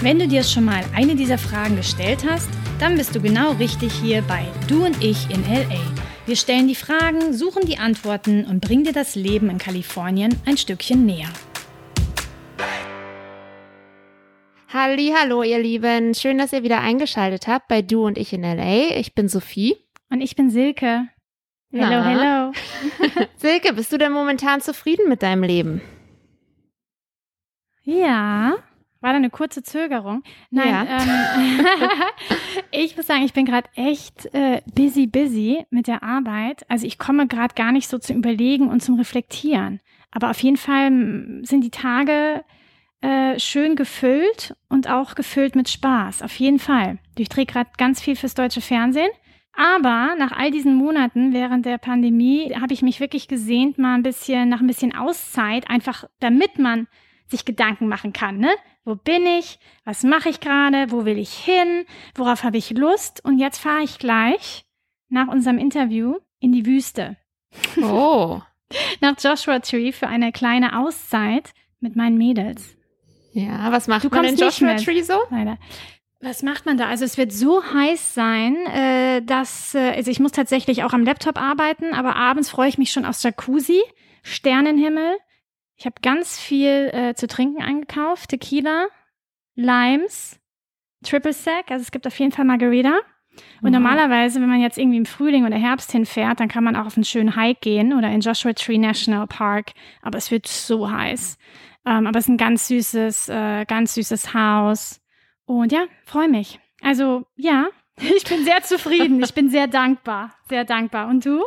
Wenn du dir schon mal eine dieser Fragen gestellt hast, dann bist du genau richtig hier bei Du und ich in LA. Wir stellen die Fragen, suchen die Antworten und bringen dir das Leben in Kalifornien ein Stückchen näher. Hallo, ihr Lieben. Schön, dass ihr wieder eingeschaltet habt bei Du und ich in LA. Ich bin Sophie. Und ich bin Silke. Hello, Na? hello. Silke, bist du denn momentan zufrieden mit deinem Leben? Ja. War da eine kurze Zögerung? Nein, ähm, ich muss sagen, ich bin gerade echt äh, busy, busy mit der Arbeit. Also ich komme gerade gar nicht so zum Überlegen und zum Reflektieren. Aber auf jeden Fall mm, sind die Tage äh, schön gefüllt und auch gefüllt mit Spaß. Auf jeden Fall. Ich drehe gerade ganz viel fürs deutsche Fernsehen. Aber nach all diesen Monaten während der Pandemie habe ich mich wirklich gesehnt, mal ein bisschen nach ein bisschen Auszeit, einfach damit man sich Gedanken machen kann, ne? Wo bin ich? Was mache ich gerade? Wo will ich hin? Worauf habe ich Lust? Und jetzt fahre ich gleich nach unserem Interview in die Wüste. Oh. Nach Joshua Tree für eine kleine Auszeit mit meinen Mädels. Ja, was macht Du man in Joshua mit. Tree so? Leider. Was macht man da? Also es wird so heiß sein, äh, dass äh, also ich muss tatsächlich auch am Laptop arbeiten, aber abends freue ich mich schon aufs Jacuzzi, Sternenhimmel. Ich habe ganz viel äh, zu trinken eingekauft, Tequila, Limes, Triple Sec, also es gibt auf jeden Fall Margarita. Und Wow. normalerweise, wenn man jetzt irgendwie im Frühling oder Herbst hinfährt, dann kann man auch auf einen schönen Hike gehen oder in Joshua Tree National Park. Aber es wird so heiß. Ähm, aber es ist ein ganz süßes, äh, ganz süßes Haus. Und ja, freue mich. Also ja, ich bin sehr zufrieden. Ich bin sehr dankbar. Sehr dankbar. Und du?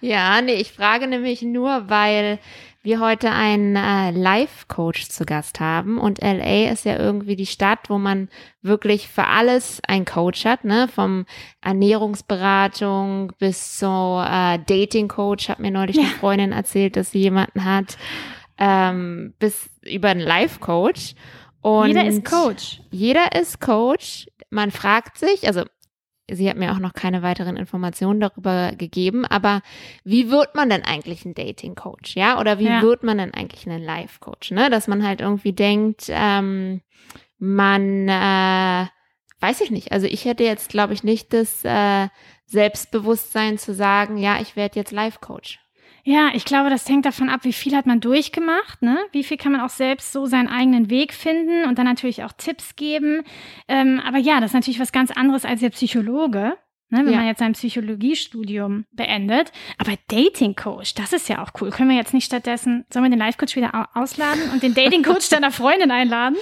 Ja, nee, ich frage nämlich nur, weil wir heute einen äh, Life-Coach zu Gast haben und LA ist ja irgendwie die Stadt, wo man wirklich für alles einen Coach hat, ne? Vom Ernährungsberatung bis zur äh, Dating-Coach, hat mir neulich eine Ja. Freundin erzählt, dass sie jemanden hat, ähm, bis über einen Life-Coach. Und Jeder ist Coach. jeder ist Coach. Man fragt sich, also sie hat mir auch noch keine weiteren Informationen darüber gegeben, aber wie wird man denn eigentlich ein Dating-Coach, ja? Oder wie Ja. wird man denn eigentlich ein Life-Coach, ne? Dass man halt irgendwie denkt, ähm, man, äh, weiß ich nicht. Also ich hätte jetzt, glaube ich, nicht das äh, Selbstbewusstsein zu sagen, ja, ich werde jetzt Life-Coach. Ja, ich glaube, das hängt davon ab, wie viel hat man durchgemacht, ne? Wie viel kann man auch selbst so seinen eigenen Weg finden und dann natürlich auch Tipps geben. Ähm, aber ja, das ist natürlich was ganz anderes als der Psychologe, ne? wenn Ja. man jetzt sein Psychologiestudium beendet. Aber Dating Coach, das ist ja auch cool. Können wir jetzt nicht stattdessen, sollen wir den Life Coach wieder au- ausladen und den Dating Coach deiner Freundin einladen?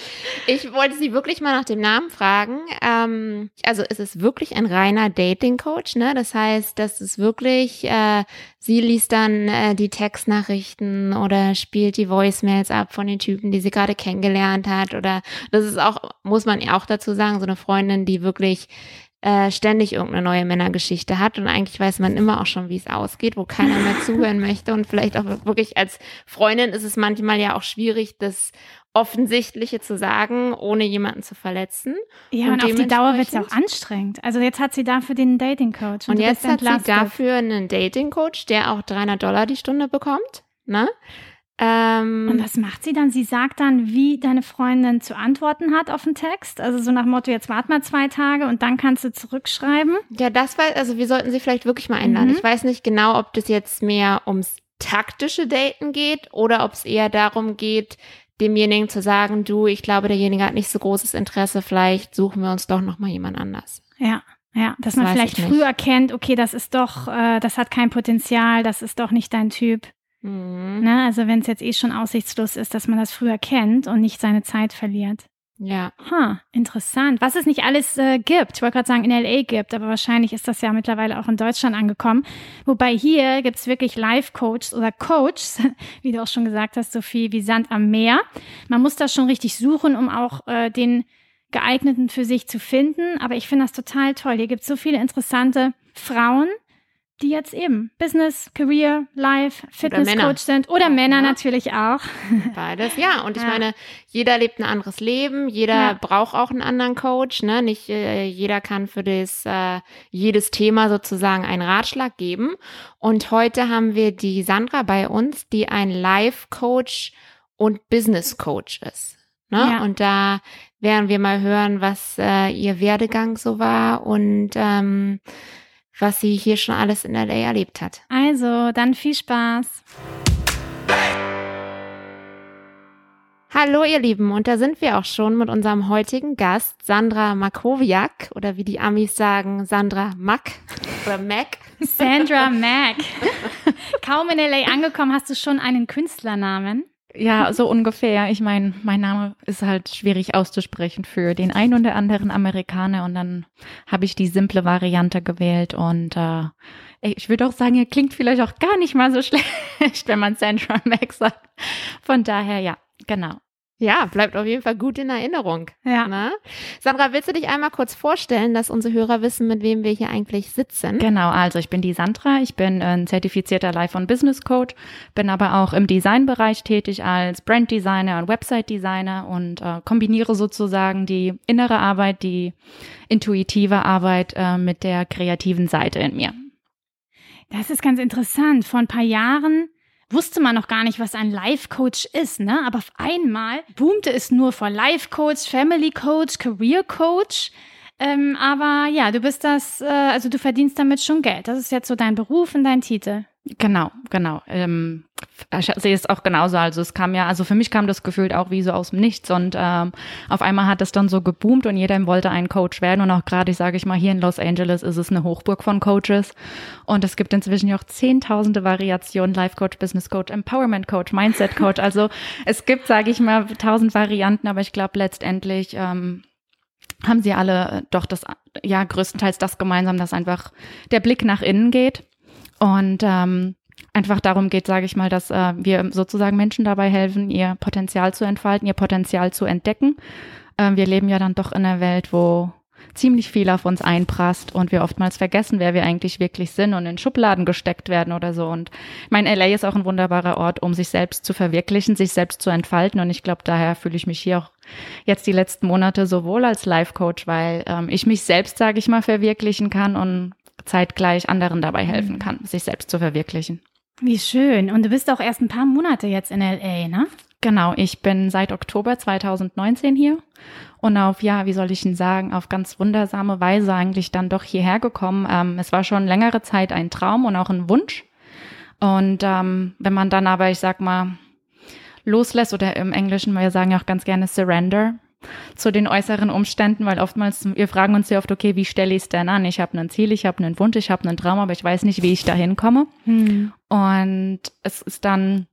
Ich wollte sie wirklich mal nach dem Namen fragen. Ähm, also es ist wirklich ein reiner Dating-Coach, ne? Das heißt, das ist wirklich, äh, sie liest dann äh, die Textnachrichten oder spielt die Voicemails ab von den Typen, die sie gerade kennengelernt hat. Oder das ist auch, muss man ja auch dazu sagen, so eine Freundin, die wirklich äh, ständig irgendeine neue Männergeschichte hat und eigentlich weiß man immer auch schon, wie es ausgeht, wo keiner mehr zuhören möchte und vielleicht auch wirklich als Freundin ist es manchmal ja auch schwierig, das Offensichtliche zu sagen, ohne jemanden zu verletzen. Ja, Und und, auf die Dauer wird es auch anstrengend. Also jetzt hat sie dafür den Dating Coach. Und du jetzt hat sie dafür einen Dating-Coach, der auch 300 Dollar die Stunde bekommt. Ne? Ähm, Und was macht sie dann? Sie sagt dann, wie deine Freundin zu antworten hat auf den Text. Also so nach Motto, jetzt wart mal zwei Tage und dann kannst du zurückschreiben. Ja, das war, also wir sollten sie vielleicht wirklich mal einladen. Mhm. Ich weiß nicht genau, ob das jetzt mehr ums taktische Daten geht oder ob es eher darum geht, demjenigen zu sagen, du, ich glaube, derjenige hat nicht so großes Interesse, vielleicht suchen wir uns doch noch mal jemand anders. Ja, ja, dass Das man vielleicht früh erkennt, okay, das ist doch, äh, das hat kein Potenzial, das ist doch nicht dein Typ. Mhm. Ne? Also wenn es jetzt eh schon aussichtslos ist, dass man das früh erkennt und nicht seine Zeit verliert. Ja, Ha, interessant. Was es nicht alles äh, gibt. Ich wollte gerade sagen, in LA gibt, aber wahrscheinlich ist das ja mittlerweile auch in Deutschland angekommen. Wobei hier gibt's wirklich Life-Coaches oder Coaches, wie du auch schon gesagt hast, Sophie, wie Sand am Meer. Man muss das schon richtig suchen, um auch äh, den geeigneten für sich zu finden. Aber ich finde das total toll. Hier gibt es so viele interessante Frauen, die jetzt eben Business, Career, Life, Fitness Coach sind oder Männer ja. natürlich auch. Beides, ja. Und ich ja. meine, jeder lebt ein anderes Leben, jeder ja. braucht auch einen anderen Coach. Ne? Nicht äh, jeder kann für das äh, jedes Thema sozusagen einen Ratschlag geben. Und heute haben wir die Sandra bei uns, die ein Life Coach und Business Coach ist. Ne? Und da werden wir mal hören, was äh, ihr Werdegang so war und ähm, was sie hier schon alles in LA erlebt hat. Also, dann viel Spaß. Hallo ihr Lieben, und da sind wir auch schon mit unserem heutigen Gast, Sandra Makowiak, oder wie die Amis sagen, Sandra Mack oder Mac. Sandra Mack. Kaum in LA angekommen, hast du schon einen Künstlernamen? Ja, so ungefähr. Ich meine, mein Name ist halt schwierig auszusprechen für den einen oder anderen Amerikaner und dann habe ich die simple Variante gewählt und äh, ich würde auch sagen, er klingt vielleicht auch gar nicht mal so schlecht, wenn man Sandra Max sagt. Von daher, ja, genau. Ja, bleibt auf jeden Fall gut in Erinnerung. Ja. Ne? Sandra, willst du dich einmal kurz vorstellen, dass unsere Hörer wissen, mit wem wir hier eigentlich sitzen? Genau, also ich bin die Sandra, ich bin ein zertifizierter Life- und Business Coach, bin aber auch im Designbereich tätig als Brand Designer und Website Designer und äh, kombiniere sozusagen die innere Arbeit, die intuitive Arbeit äh, mit der kreativen Seite in mir. Das ist ganz interessant. Vor ein paar Jahren wusste man noch gar nicht, was ein Life Coach ist, ne? Aber auf einmal boomte es nur vor Life Coach, Family Coach, Career Coach. Ähm, aber ja, du bist das, äh, also du verdienst damit schon Geld. Das ist jetzt so dein Beruf und dein Titel. Genau, genau. Ähm, ich sehe es auch genauso. Also es kam ja, also für mich kam das gefühlt auch wie so aus dem Nichts und ähm, auf einmal hat es dann so geboomt und jeder wollte ein Coach werden und auch gerade, ich sage ich mal, hier in Los Angeles ist es eine Hochburg von Coaches und es gibt inzwischen ja auch zehntausende Variationen, Life Coach, Business Coach, Empowerment Coach, Mindset Coach. Also es gibt, sage ich mal, tausend Varianten, aber ich glaube letztendlich ähm, haben sie alle doch das, ja, größtenteils das gemeinsam, dass einfach der Blick nach innen geht und ähm, einfach darum geht, sage ich mal, dass äh, wir sozusagen Menschen dabei helfen, ihr Potenzial zu entfalten, ihr Potenzial zu entdecken. Ähm, wir leben ja dann doch in einer Welt, wo ziemlich viel auf uns einprasst und wir oftmals vergessen, wer wir eigentlich wirklich sind und in Schubladen gesteckt werden oder so. Und mein LA ist auch ein wunderbarer Ort, um sich selbst zu verwirklichen, sich selbst zu entfalten. Und ich glaube, daher fühle ich mich hier auch jetzt die letzten Monate sowohl als Life Coach, weil ähm, ich mich selbst, sage ich mal, verwirklichen kann und zeitgleich anderen dabei helfen mhm. kann, sich selbst zu verwirklichen. Wie schön. Und du bist auch erst ein paar Monate jetzt in LA, ne? Genau, ich bin seit Oktober 2019 hier und auf, ja, wie soll ich Ihnen sagen, auf ganz wundersame Weise eigentlich dann doch hierher gekommen. Ähm, es war schon längere Zeit ein Traum und auch ein Wunsch. Und ähm, wenn man dann aber, ich sag mal, loslässt oder im Englischen, wir sagen ja auch ganz gerne Surrender, zu den äußeren Umständen, weil oftmals, wir fragen uns sehr oft, okay, wie stelle ich es denn an? Ich habe ein Ziel, ich habe einen Wunsch, ich habe einen Traum, aber ich weiß nicht, wie ich da hinkomme. Hm. Und es ist dann,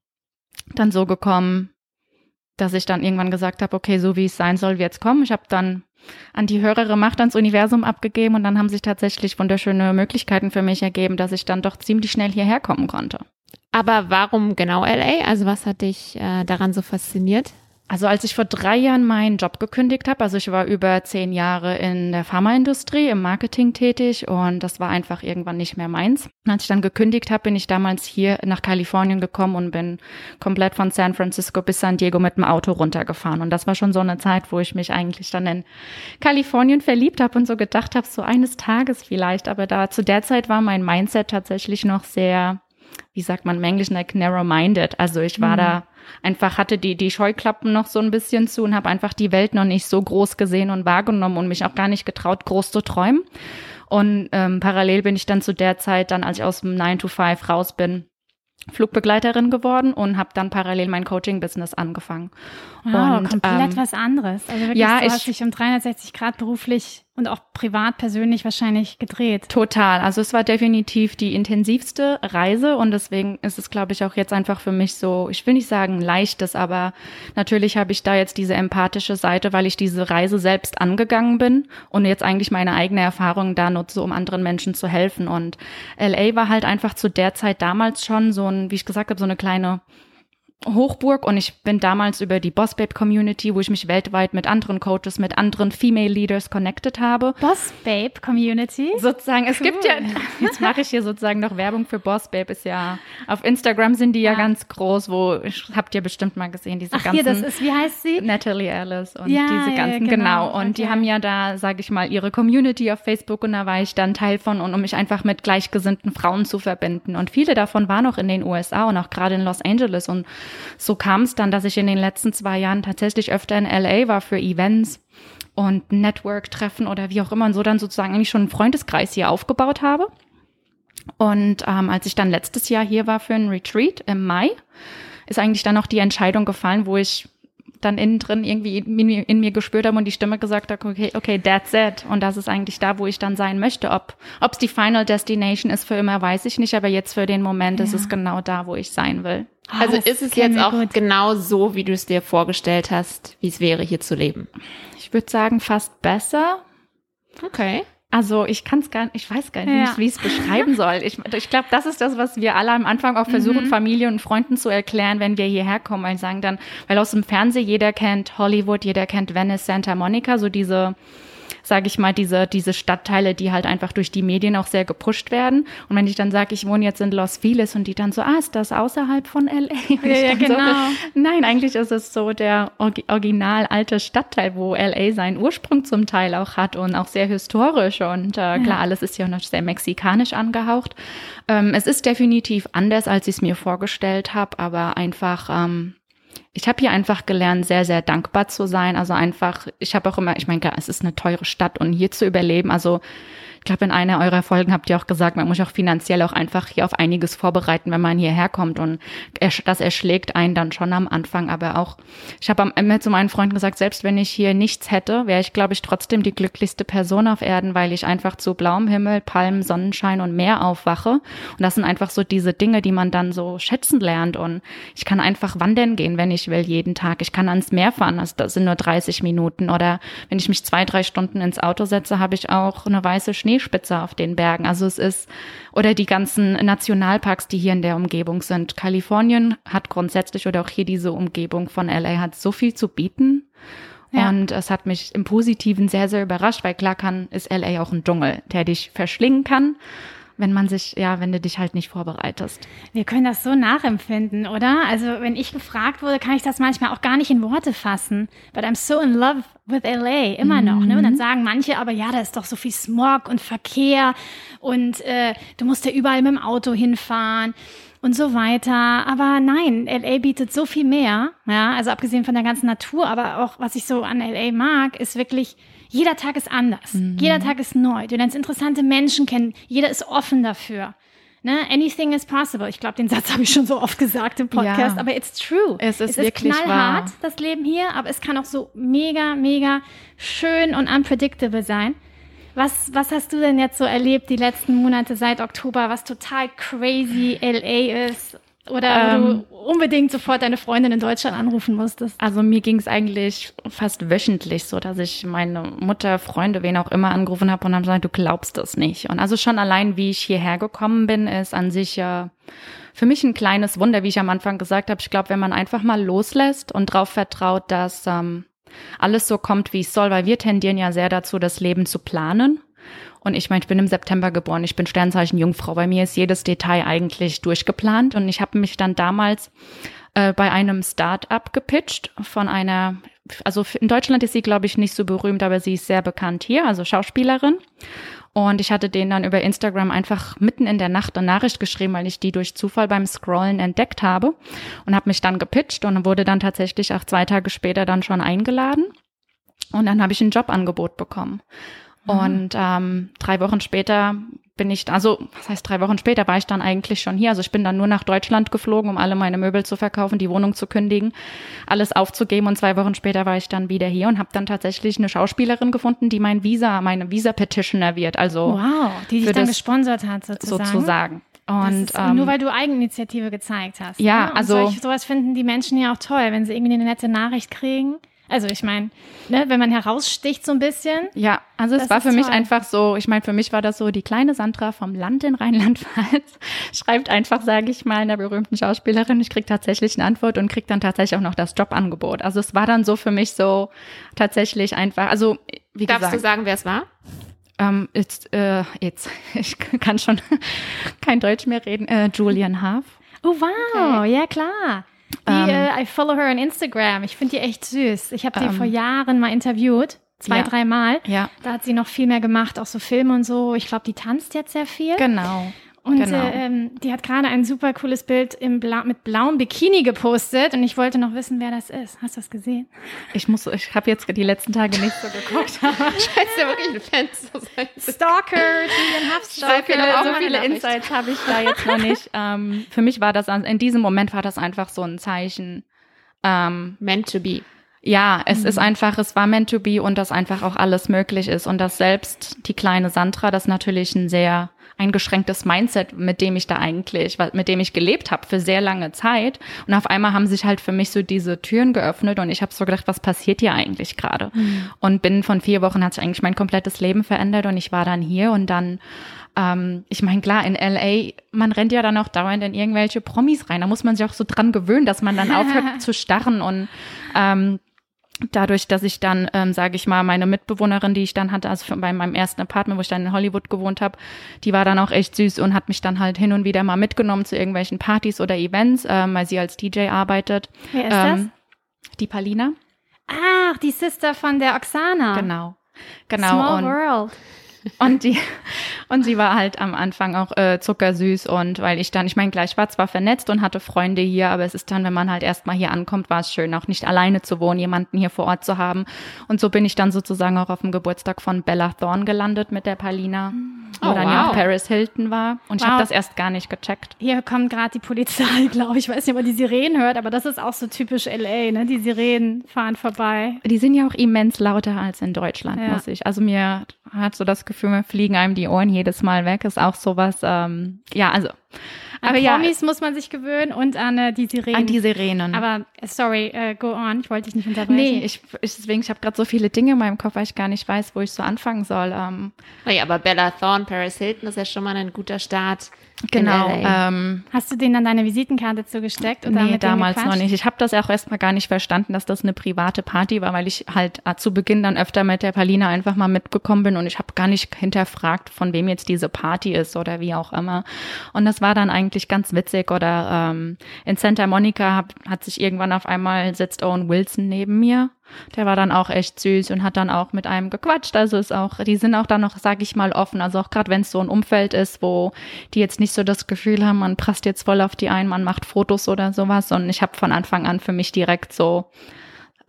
dann so gekommen, dass ich dann irgendwann gesagt habe, okay, so wie es sein soll, wird es kommen. Ich habe dann an die höhere Macht ans Universum abgegeben und dann haben sich tatsächlich wunderschöne Möglichkeiten für mich ergeben, dass ich dann doch ziemlich schnell hierher kommen konnte. Aber warum genau LA? Also was hat dich äh, daran so fasziniert? Also als ich vor drei Jahren meinen Job gekündigt habe, also ich war über zehn Jahre in der Pharmaindustrie im Marketing tätig und das war einfach irgendwann nicht mehr meins. Und als ich dann gekündigt habe, bin ich damals hier nach Kalifornien gekommen und bin komplett von San Francisco bis San Diego mit dem Auto runtergefahren. Und das war schon so eine Zeit, wo ich mich eigentlich dann in Kalifornien verliebt habe und so gedacht habe, so eines Tages vielleicht. Aber da zu der Zeit war mein Mindset tatsächlich noch sehr wie sagt man im Englischen, like narrow-minded. Also ich war mhm. da einfach, hatte die, die Scheuklappen noch so ein bisschen zu und habe einfach die Welt noch nicht so groß gesehen und wahrgenommen und mich auch gar nicht getraut, groß zu träumen. Und ähm, parallel bin ich dann zu der Zeit, dann als ich aus dem 9 to 5 raus bin, Flugbegleiterin geworden und habe dann parallel mein Coaching-Business angefangen. Wow, und, komplett ähm, was anderes. Also wirklich, ja, du ich, hast dich um 360 Grad beruflich und auch privat persönlich wahrscheinlich gedreht. Total. Also es war definitiv die intensivste Reise und deswegen ist es, glaube ich, auch jetzt einfach für mich so, ich will nicht sagen leichtes, aber natürlich habe ich da jetzt diese empathische Seite, weil ich diese Reise selbst angegangen bin und jetzt eigentlich meine eigene Erfahrung da nutze, um anderen Menschen zu helfen. Und LA war halt einfach zu der Zeit damals schon so ein, wie ich gesagt habe, so eine kleine Hochburg und ich bin damals über die Boss Babe Community, wo ich mich weltweit mit anderen Coaches, mit anderen Female Leaders connected habe. Boss Babe Community? Sozusagen, es gibt ja, jetzt mache ich hier sozusagen noch Werbung für Boss Babe, ist ja, auf Instagram sind die ja, ja ganz groß, wo, habt ihr bestimmt mal gesehen, diese Ach, ganzen. Hier, das ist, wie heißt sie? Natalie Alice und ja, diese ganzen, ja, genau. genau. Und okay. die haben ja da, sage ich mal, ihre Community auf Facebook und da war ich dann Teil von und um mich einfach mit gleichgesinnten Frauen zu verbinden. Und viele davon waren auch in den USA und auch gerade in Los Angeles und so kam es dann, dass ich in den letzten zwei Jahren tatsächlich öfter in LA war für Events und Network-Treffen oder wie auch immer und so dann sozusagen eigentlich schon einen Freundeskreis hier aufgebaut habe. Und ähm, als ich dann letztes Jahr hier war für ein Retreat im Mai, ist eigentlich dann auch die Entscheidung gefallen, wo ich dann innen drin irgendwie in, in, mir gespürt habe und die Stimme gesagt hat, okay, okay, that's it. Und das ist eigentlich da, wo ich dann sein möchte. Ob es die Final Destination ist für immer, weiß ich nicht, aber jetzt für den Moment ja. ist es genau da, wo ich sein will. Oh, also ist es jetzt auch gut. genau so, wie du es dir vorgestellt hast, wie es wäre, hier zu leben? Ich würde sagen, fast besser. Okay. Also ich kann es gar nicht, ich weiß gar nicht, ja. wie ich es beschreiben soll. Ich, ich glaube, das ist das, was wir alle am Anfang auch versuchen, mhm. Familie und Freunden zu erklären, wenn wir hierher kommen, weil sagen dann, weil aus dem Fernsehen jeder kennt Hollywood, jeder kennt Venice, Santa Monica, so diese sage ich mal, diese, diese Stadtteile, die halt einfach durch die Medien auch sehr gepusht werden. Und wenn ich dann sage, ich wohne jetzt in Los Feliz und die dann so, ah, ist das außerhalb von LA? Ja, ja genau. So, nein, eigentlich ist es so der original alte Stadtteil, wo LA seinen Ursprung zum Teil auch hat und auch sehr historisch. Und äh, klar, ja. alles ist ja noch sehr mexikanisch angehaucht. Ähm, es ist definitiv anders, als ich es mir vorgestellt habe, aber einfach ähm, ich habe hier einfach gelernt, sehr, sehr dankbar zu sein. Also einfach, ich habe auch immer, ich meine, es ist eine teure Stadt und hier zu überleben, also ich glaube, in einer eurer Folgen habt ihr auch gesagt, man muss auch finanziell auch einfach hier auf einiges vorbereiten, wenn man hierher kommt. Und das erschlägt einen dann schon am Anfang. Aber auch, ich habe immer zu meinen Freunden gesagt, selbst wenn ich hier nichts hätte, wäre ich, glaube ich, trotzdem die glücklichste Person auf Erden, weil ich einfach zu blauem Himmel, Palmen, Sonnenschein und Meer aufwache. Und das sind einfach so diese Dinge, die man dann so schätzen lernt. Und ich kann einfach wandern gehen, wenn ich will, jeden Tag. Ich kann ans Meer fahren, das sind nur 30 Minuten. Oder wenn ich mich zwei, drei Stunden ins Auto setze, habe ich auch eine weiße Schnee Schneespitze auf den Bergen. Also es ist, oder die ganzen Nationalparks, die hier in der Umgebung sind. Kalifornien hat grundsätzlich oder auch hier diese Umgebung von LA hat so viel zu bieten. Ja. Und es hat mich im Positiven sehr, sehr überrascht, weil klar kann, ist LA auch ein Dschungel, der dich verschlingen kann wenn man sich, ja, wenn du dich halt nicht vorbereitest. Wir können das so nachempfinden, oder? Also, wenn ich gefragt wurde, kann ich das manchmal auch gar nicht in Worte fassen. But I'm so in love with LA, immer noch. Ne? Und dann mhm. sagen manche, aber ja, da ist doch so viel Smog und Verkehr und äh, du musst ja überall mit dem Auto hinfahren und so weiter. Aber nein, LA bietet so viel mehr. Ja, also abgesehen von der ganzen Natur, aber auch was ich so an LA mag, ist wirklich jeder Tag ist anders. Mhm. Jeder Tag ist neu. Du lernst interessante Menschen kennen. Jeder ist offen dafür. Ne? Anything is possible. Ich glaube, den Satz habe ich schon so oft gesagt im Podcast, ja. aber it's true. Es ist, es ist knallhart, wahr. das Leben hier, aber es kann auch so mega, mega schön und unpredictable sein. Was, was hast du denn jetzt so erlebt die letzten Monate seit Oktober, was total crazy LA ist? Oder ähm, du unbedingt sofort deine Freundin in Deutschland anrufen musstest? Also mir ging es eigentlich fast wöchentlich so, dass ich meine Mutter, Freunde, wen auch immer angerufen habe und haben gesagt, du glaubst das nicht. Und also schon allein, wie ich hierher gekommen bin, ist an sich ja für mich ein kleines Wunder, wie ich am Anfang gesagt habe. Ich glaube, wenn man einfach mal loslässt und darauf vertraut, dass ähm, alles so kommt, wie es soll, weil wir tendieren ja sehr dazu, das Leben zu planen und ich meine, ich bin im September geboren, ich bin Sternzeichen Jungfrau. Bei mir ist jedes Detail eigentlich durchgeplant. Und ich habe mich dann damals äh, bei einem Start-up gepitcht von einer, also in Deutschland ist sie, glaube ich, nicht so berühmt, aber sie ist sehr bekannt hier, also Schauspielerin. Und ich hatte denen dann über Instagram einfach mitten in der Nacht eine Nachricht geschrieben, weil ich die durch Zufall beim Scrollen entdeckt habe und habe mich dann gepitcht und wurde dann tatsächlich auch zwei Tage später dann schon eingeladen. Und dann habe ich ein Jobangebot bekommen. Mhm. Und ähm, drei Wochen später bin ich, also was heißt drei Wochen später, war ich dann eigentlich schon hier. Also ich bin dann nur nach Deutschland geflogen, um alle meine Möbel zu verkaufen, die Wohnung zu kündigen, alles aufzugeben. Und zwei Wochen später war ich dann wieder hier und habe dann tatsächlich eine Schauspielerin gefunden, die mein Visa, meine Visa-Petitioner wird. Also wow, die dich dann gesponsert hat sozusagen. Sozusagen. Und ist, ähm, nur weil du Eigeninitiative gezeigt hast. Ja, ne? also solch, sowas finden die Menschen ja auch toll, wenn sie irgendwie eine nette Nachricht kriegen Also ich meine, ne, wenn man heraussticht so ein bisschen. Ja, also es war für mich einfach so, ich meine, für mich war das so, die kleine Sandra vom Land in Rheinland-Pfalz schreibt einfach, sage ich mal, einer berühmten Schauspielerin, ich krieg tatsächlich eine Antwort und krieg dann tatsächlich auch noch das Jobangebot. Also es war dann so für mich so tatsächlich einfach, also wie Darfst gesagt. du sagen, wer es war? Ähm, jetzt, äh, jetzt, ich kann schon kein Deutsch mehr reden. Äh, Julian Haaf. Oh wow, okay. ja klar. Die, Ähm. äh, I follow her on Instagram. Ich finde die echt süß. Ich habe die Ähm. vor Jahren mal interviewt. Zwei, Ja. dreimal. Ja, Da hat sie noch viel mehr gemacht, auch so Filme und so. Ich glaube, die tanzt jetzt sehr viel. genau. Und genau. äh, ähm, die hat gerade ein super cooles Bild im Bla mit blauem Bikini gepostet und ich wollte noch wissen, wer das ist. Hast du das gesehen? Ich muss, ich habe jetzt die letzten Tage nicht so geguckt. Scheiße, ja wirklich ein Fan zu sein. Stalker, Julian Huff so viele, auch so viele. Insights habe ich da jetzt noch nicht. Ähm, für mich war das, in diesem Moment war das einfach so ein Zeichen. Ähm, Meant to be. ja, es ist einfach, es war meant to be und dass einfach auch alles möglich ist und dass selbst die kleine Sandra, das natürlich ein sehr eingeschränktes Mindset, mit dem ich da eigentlich, mit dem ich gelebt habe für sehr lange Zeit. Und auf einmal haben sich halt für mich so diese Türen geöffnet und ich habe so gedacht, was passiert hier eigentlich gerade? Und binnen von vier Wochen hat sich eigentlich mein komplettes Leben verändert und ich war dann hier und dann ähm, ich meine, klar, in LA, man rennt ja dann auch dauernd in irgendwelche Promis rein. Da muss man sich auch so dran gewöhnen, dass man dann aufhört zu starren und ähm, dadurch, dass ich dann, ähm, sage ich mal, meine Mitbewohnerin, die ich dann hatte, also bei meinem ersten Apartment, wo ich dann in Hollywood gewohnt habe, die war dann auch echt süß und hat mich dann halt hin und wieder mal mitgenommen zu irgendwelchen Partys oder Events, ähm, weil sie als DJ arbeitet. Wer ist Ähm, die Palina. das? Ach, die Sister von der Oksana. Genau. Genau. Small und, World. Und die und sie war halt am Anfang auch äh, zuckersüß und weil ich dann, ich meine, gleich war zwar vernetzt und hatte Freunde hier, aber es ist dann, wenn man halt erstmal hier ankommt, war es schön, auch nicht alleine zu wohnen, jemanden hier vor Ort zu haben. Und so bin ich dann sozusagen auch auf dem Geburtstag von Bella Thorne gelandet mit der Palina, wo Oh, dann ja auch Paris Hilton war. Und ich Wow. habe das erst gar nicht gecheckt. Hier kommt gerade die Polizei, glaube ich. Ich weiß nicht, ob man die Sirenen hört, aber das ist auch so typisch LA, ne? Die Sirenen fahren vorbei. Die sind ja auch immens lauter als in Deutschland, Ja. muss ich. Also mir hat so das Gefühl, mir fliegen einem die Ohren jedes Mal weg. Ist auch sowas, ähm, ja, also. An Aber ja, Promis muss man sich gewöhnen und an äh, die Sirenen. an die Sirenen. aber äh, sorry, äh, go on. Ich wollte dich nicht unterbrechen. Nee, ich, ich deswegen, ich habe gerade so viele Dinge in meinem Kopf, weil ich gar nicht weiß, wo ich so anfangen soll. Ähm, Naja, aber Bella Thorne, Paris Hilton ist ja schon mal ein guter Start. Genau. Ähm, Hast du denen dann deine Visitenkarte zugesteckt? Oder nee, damals noch nicht. Ich habe das auch erstmal gar nicht verstanden, dass das eine private Party war, weil ich halt äh, zu Beginn dann öfter mit der Palina einfach mal mitgekommen bin und ich habe gar nicht hinterfragt, von wem jetzt diese Party ist oder wie auch immer. Und das war dann eigentlich ganz witzig. Oder ähm, in Santa Monica hab, hat sich irgendwann auf einmal sitzt Owen Wilson neben mir. Der war dann auch echt süß und hat dann auch mit einem gequatscht. Also ist auch, die sind auch dann noch, sag ich mal, offen. Also auch gerade wenn es so ein Umfeld ist, wo die jetzt nicht so das Gefühl haben, man passt jetzt voll auf die ein, man macht Fotos oder sowas. Und ich habe von Anfang an für mich direkt so,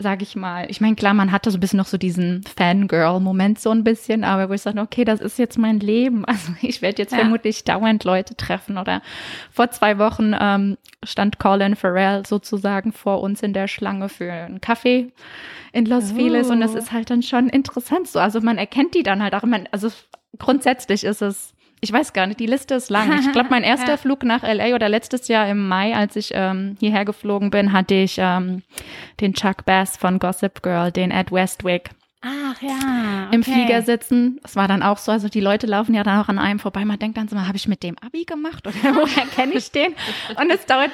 sag ich mal, ich meine, klar, man hatte so ein bisschen noch so diesen Fangirl-Moment so ein bisschen, aber wo ich sage, okay, das ist jetzt mein Leben. Also ich werde jetzt Ja. vermutlich dauernd Leute treffen. Oder vor zwei Wochen ähm, stand Colin Farrell sozusagen vor uns in der Schlange für einen Kaffee in Los Oh. Feliz und das ist halt dann schon interessant so. Also man erkennt die dann halt auch. Man, also grundsätzlich ist es ich weiß gar nicht, die Liste ist lang. Ich glaube, mein erster Ja. Flug nach LA oder letztes Jahr im Mai, als ich ähm, hierher geflogen bin, hatte ich ähm, den Chuck Bass von Gossip Girl, den Ed Westwick Ach ja. im okay. Flieger sitzen. Das war dann auch so, also die Leute laufen ja dann auch an einem vorbei. Man denkt dann so, habe ich mit dem Abi gemacht oder woher kenne ich den? Und es dauert,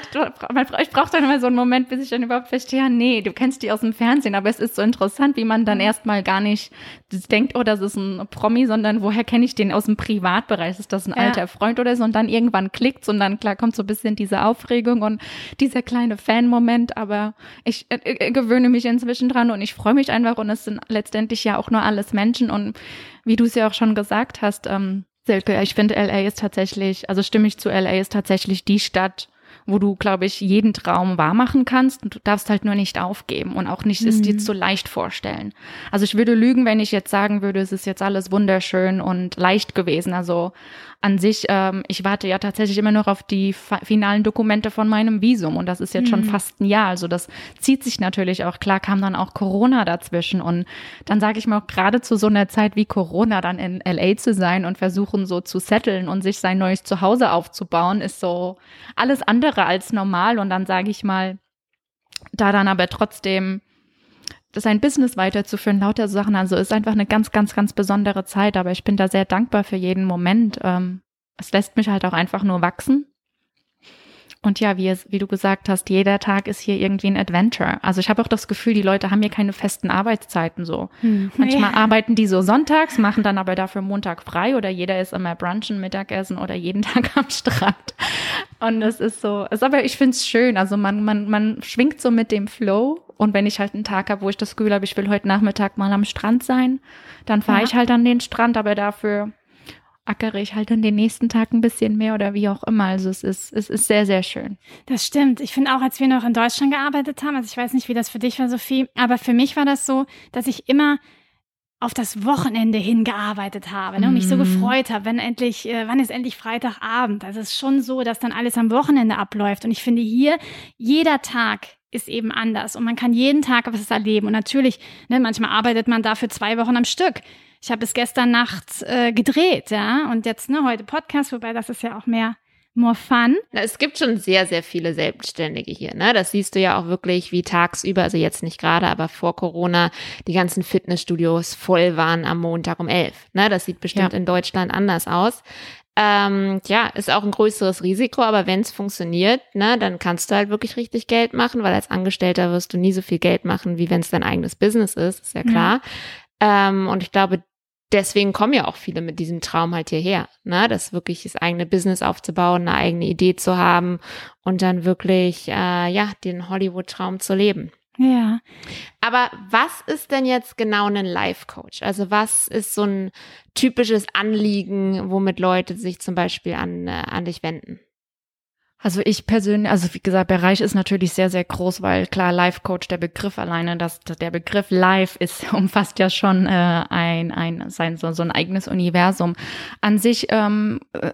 man, ich brauche dann immer so einen Moment, bis ich dann überhaupt verstehe, ja, nee, du kennst die aus dem Fernsehen, aber es ist so interessant, wie man dann erstmal gar nicht denkt, oh, das ist ein Promi, sondern woher kenne ich den aus dem Privatbereich? Ist das ein Ja. alter Freund oder so? Und dann irgendwann klickt's und dann klar kommt so ein bisschen diese Aufregung und dieser kleine Fan-Moment, aber ich äh, äh, gewöhne mich inzwischen dran und ich freue mich einfach und es sind letztendlich ja auch nur alles Menschen und wie du es ja auch schon gesagt hast, ähm, Silke, ich finde LA ist tatsächlich, also stimme ich zu, LA ist tatsächlich die Stadt, wo du, glaube ich, jeden Traum wahrmachen kannst und du darfst halt nur nicht aufgeben und auch nicht es dir zu leicht vorstellen. Also ich würde lügen, wenn ich jetzt sagen würde, es ist jetzt alles wunderschön und leicht gewesen. Also an sich, ähm, ich warte ja tatsächlich immer noch auf die finalen Dokumente von meinem Visum und das ist jetzt schon fast ein Jahr. Also das zieht sich natürlich auch. Klar kam dann auch Corona dazwischen und dann sage ich mir auch gerade zu so einer Zeit wie Corona dann in LA zu sein und versuchen so zu setteln und sich sein neues Zuhause aufzubauen, ist so alles andere als normal und dann sage ich mal, da dann aber trotzdem sein Business weiterzuführen, lauter Sachen. Also ist einfach eine ganz, ganz, ganz besondere Zeit. Aber ich bin da sehr dankbar für jeden Moment. Ähm, es lässt mich halt auch einfach nur wachsen. Und ja, wie, es, wie du gesagt hast, jeder Tag ist hier irgendwie ein Adventure. Also ich habe auch das Gefühl, die Leute haben hier keine festen Arbeitszeiten so. Hm. Manchmal ja. arbeiten die so sonntags, machen dann aber dafür Montag frei oder jeder ist immer brunchen, Mittagessen oder jeden Tag am Strand. Und es ist so, ist aber ich finde es schön. Also man, man, man schwingt so mit dem Flow. Und wenn ich halt einen Tag habe, wo ich das Gefühl habe, ich will heute Nachmittag mal am Strand sein, dann fahre ja. ich halt an den Strand, aber dafür ackere ich halt dann den nächsten Tag ein bisschen mehr oder wie auch immer. Also es ist, es ist sehr, sehr schön. Das stimmt. Ich finde auch, als wir noch in Deutschland gearbeitet haben, also ich weiß nicht, wie das für dich war, Sophie, aber für mich war das so, dass ich immer auf das Wochenende hingearbeitet habe ne, und mich so mhm. gefreut habe, wenn endlich, äh, wann ist endlich Freitagabend? Also es ist schon so, dass dann alles am Wochenende abläuft. Und ich finde hier, jeder Tag ist eben anders und man kann jeden Tag was erleben. Und natürlich, ne, manchmal arbeitet man dafür zwei Wochen am Stück. Ich habe es gestern Nacht äh, gedreht, ja, und jetzt ne, heute Podcast, wobei das ist ja auch mehr more fun. Es gibt schon sehr, sehr viele Selbstständige hier. Ne? Das siehst du ja auch wirklich, wie tagsüber, also jetzt nicht gerade, aber vor Corona, die ganzen Fitnessstudios voll waren am Montag um elf. Ne? Das sieht bestimmt ja. in Deutschland anders aus. Ähm, ja, ist auch ein größeres Risiko, aber wenn es funktioniert, ne, dann kannst du halt wirklich richtig Geld machen, weil als Angestellter wirst du nie so viel Geld machen, wie wenn es dein eigenes Business ist, ist ja klar. Ja. Ähm, und ich glaube, deswegen kommen ja auch viele mit diesem Traum halt hierher, ne, das wirklich das eigene Business aufzubauen, eine eigene Idee zu haben und dann wirklich, äh, ja, den Hollywood-Traum zu leben. Ja. Aber was ist denn jetzt genau ein Life-Coach? Also was ist so ein typisches Anliegen, womit Leute sich zum Beispiel an, äh, an dich wenden? Also ich persönlich, also wie gesagt, Bereich ist natürlich sehr, sehr groß, weil klar, Life Coach, der Begriff alleine, das, der Begriff Life ist, umfasst ja schon äh, ein, ein, sein, so, so ein eigenes Universum. An sich ähm, äh,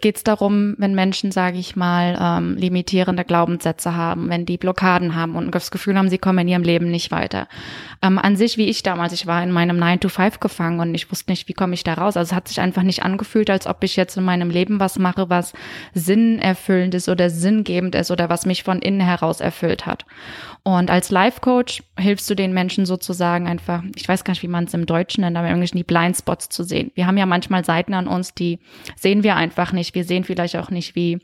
geht es darum, wenn Menschen, sage ich mal, ähm, limitierende Glaubenssätze haben, wenn die Blockaden haben und das Gefühl haben, sie kommen in ihrem Leben nicht weiter. Ähm, an sich, wie ich damals, ich war in meinem 9 to 5 gefangen und ich wusste nicht, wie komme ich da raus. Also es hat sich einfach nicht angefühlt, als ob ich jetzt in meinem Leben was mache, was sinnerfüllend ist oder sinngebend ist oder was mich von innen heraus erfüllt hat. Und als Life Coach hilfst du den Menschen sozusagen einfach, ich weiß gar nicht, wie man es im Deutschen nennt, aber im Englischen die Blindspots zu sehen. Wir haben ja manchmal Seiten an uns, die sehen wir einfach nicht. Wir sehen vielleicht auch nicht, wie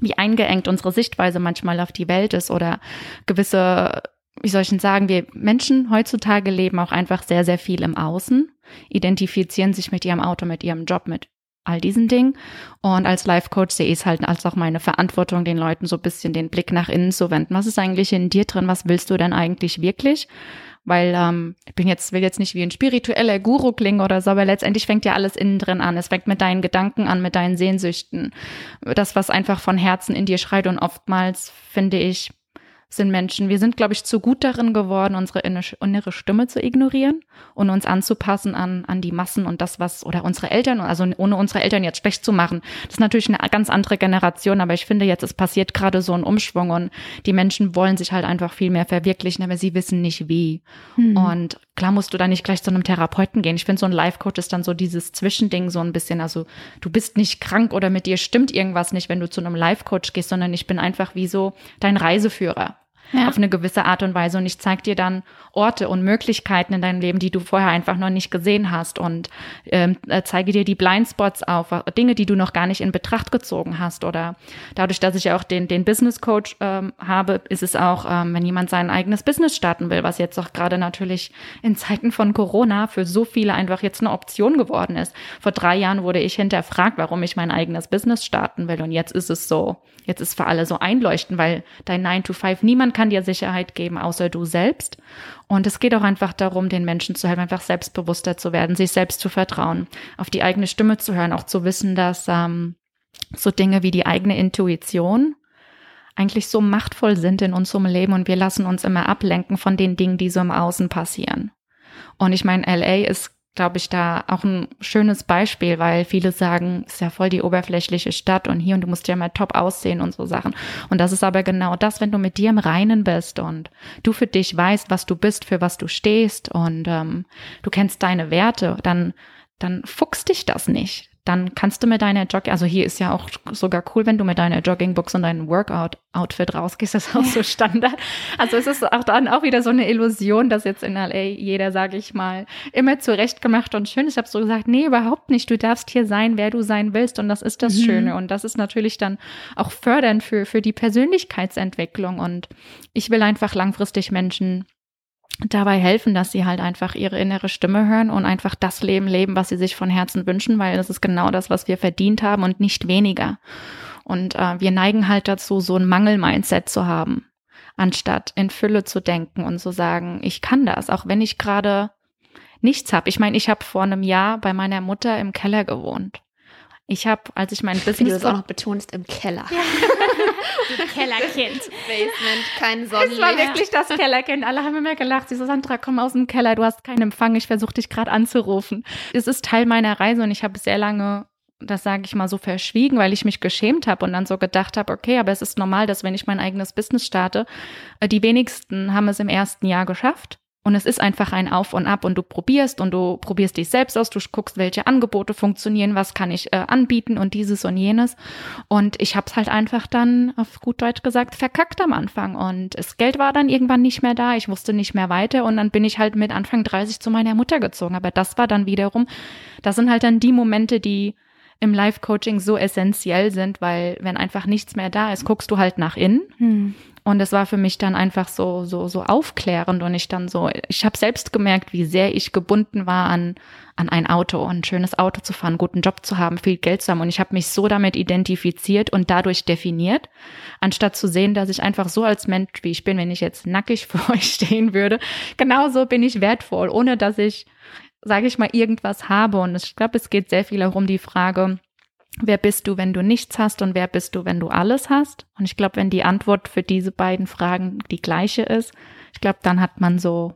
wie eingeengt unsere Sichtweise manchmal auf die Welt ist oder gewisse, wie soll ich denn sagen, wir Menschen heutzutage leben auch einfach sehr, sehr viel im Außen, identifizieren sich mit ihrem Auto, mit ihrem Job, mit all diesen Dingen. Und als Life Coach sehe ich es halt als auch meine Verantwortung, den Leuten so ein bisschen den Blick nach innen zu wenden. Was ist eigentlich in dir drin? Was willst du denn eigentlich wirklich? Weil ähm, ich bin jetzt, will jetzt nicht wie ein spiritueller Guru klingen oder so, aber letztendlich fängt ja alles innen drin an. Es fängt mit deinen Gedanken an, mit deinen Sehnsüchten. Das, was einfach von Herzen in dir schreit. Und oftmals finde ich, sind Menschen, wir sind, glaube ich, zu gut darin geworden, unsere innere Stimme zu ignorieren und uns anzupassen an, an die Massen und das, was, oder unsere Eltern, also ohne unsere Eltern jetzt schlecht zu machen. Das ist natürlich eine ganz andere Generation, aber ich finde jetzt, es passiert gerade so ein Umschwung und die Menschen wollen sich halt einfach viel mehr verwirklichen, aber sie wissen nicht wie. Mhm. Und klar musst du da nicht gleich zu einem Therapeuten gehen. Ich finde, so ein Life-Coach ist dann so dieses Zwischending so ein bisschen, also du bist nicht krank oder mit dir stimmt irgendwas nicht, wenn du zu einem Life-Coach gehst, sondern ich bin einfach wie so dein Reiseführer ja. auf eine gewisse Art und Weise. Und ich zeige dir dann Orte und Möglichkeiten in deinem Leben, die du vorher einfach noch nicht gesehen hast und ähm, äh, zeige dir die Blindspots auf, Dinge, die du noch gar nicht in Betracht gezogen hast. Oder dadurch, dass ich auch den, den Business Coach ähm, habe, ist es auch, ähm, wenn jemand sein eigenes Business starten will, was jetzt auch gerade natürlich in Zeiten von Corona für so viele einfach jetzt eine Option geworden ist. Vor drei Jahren wurde ich hinterfragt, warum ich mein eigenes Business starten will. Und jetzt ist es so, jetzt ist für alle so einleuchtend, weil dein 9 to 5, niemand kann dir Sicherheit geben, außer du selbst. Und es geht auch einfach darum, den Menschen zu helfen, einfach selbstbewusster zu werden, sich selbst zu vertrauen, auf die eigene Stimme zu hören, auch zu wissen, dass ähm, so Dinge wie die eigene Intuition eigentlich so machtvoll sind in unserem Leben und wir lassen uns immer ablenken von den Dingen, die so im Außen passieren. Und ich meine, LA ist glaube ich, da auch ein schönes Beispiel, weil viele sagen, ist ja voll die oberflächliche Stadt und hier und du musst ja mal top aussehen und so Sachen. Und das ist aber genau das, wenn du mit dir im Reinen bist und du für dich weißt, was du bist, für was du stehst und ähm, du kennst deine Werte, dann dann fuchst dich das nicht. Dann kannst du mit deiner Jogging, also hier ist ja auch sogar cool, wenn du mit deiner Joggingbox und deinem Workout-Outfit rausgehst, das ist auch so Standard. Also es ist auch dann auch wieder so eine Illusion, dass jetzt in LA jeder, sage ich mal, immer zurechtgemacht und schön ist. Ich habe so gesagt, nee, überhaupt nicht. Du darfst hier sein, wer du sein willst und das ist das mhm. Schöne und das ist natürlich dann auch fördernd für, für die Persönlichkeitsentwicklung und ich will einfach langfristig Menschen dabei helfen, dass sie halt einfach ihre innere Stimme hören und einfach das Leben leben, was sie sich von Herzen wünschen, weil das ist genau das, was wir verdient haben und nicht weniger. Und äh, wir neigen halt dazu, so ein Mangel-Mindset zu haben, anstatt in Fülle zu denken und zu sagen, ich kann das, auch wenn ich gerade nichts habe. Ich meine, ich habe vor einem Jahr bei meiner Mutter im Keller gewohnt. Ich habe, als ich mein Business. Wie du das auch noch betonst, im Keller. Ja. Kellerkind. Basement, kein Sonnenlicht. Das war wirklich das Kellerkind. Alle haben immer gelacht. Sie so, Sandra, komm aus dem Keller, du hast keinen Empfang. Ich versuche dich gerade anzurufen. Es ist Teil meiner Reise und ich habe sehr lange das sage ich mal so verschwiegen, weil ich mich geschämt habe und dann so gedacht habe, okay, aber es ist normal, dass wenn ich mein eigenes Business starte, äh, die wenigsten haben es im ersten Jahr geschafft. Und es ist einfach ein Auf und Ab und du probierst und du probierst dich selbst aus, du guckst, welche Angebote funktionieren, was kann ich äh, anbieten und dieses und jenes. Und ich habe es halt einfach dann, auf gut Deutsch gesagt, verkackt am Anfang. Und das Geld war dann irgendwann nicht mehr da, ich wusste nicht mehr weiter und dann bin ich halt mit Anfang 30 zu meiner Mutter gezogen. Aber das war dann wiederum, das sind halt dann die Momente, die im Live-Coaching so essentiell sind, weil wenn einfach nichts mehr da ist, guckst du halt nach innen. Hm. Und es war für mich dann einfach so, so, so aufklärend und ich dann so, ich habe selbst gemerkt, wie sehr ich gebunden war an, an ein Auto, ein schönes Auto zu fahren, guten Job zu haben, viel Geld zu haben. Und ich habe mich so damit identifiziert und dadurch definiert, anstatt zu sehen, dass ich einfach so als Mensch, wie ich bin, wenn ich jetzt nackig vor euch stehen würde, genauso bin ich wertvoll, ohne dass ich, sage ich mal, irgendwas habe. Und ich glaube, es geht sehr viel auch um die Frage, wer bist du, wenn du nichts hast und wer bist du, wenn du alles hast? Und ich glaube, wenn die Antwort für diese beiden Fragen die gleiche ist, ich glaube, dann hat man so,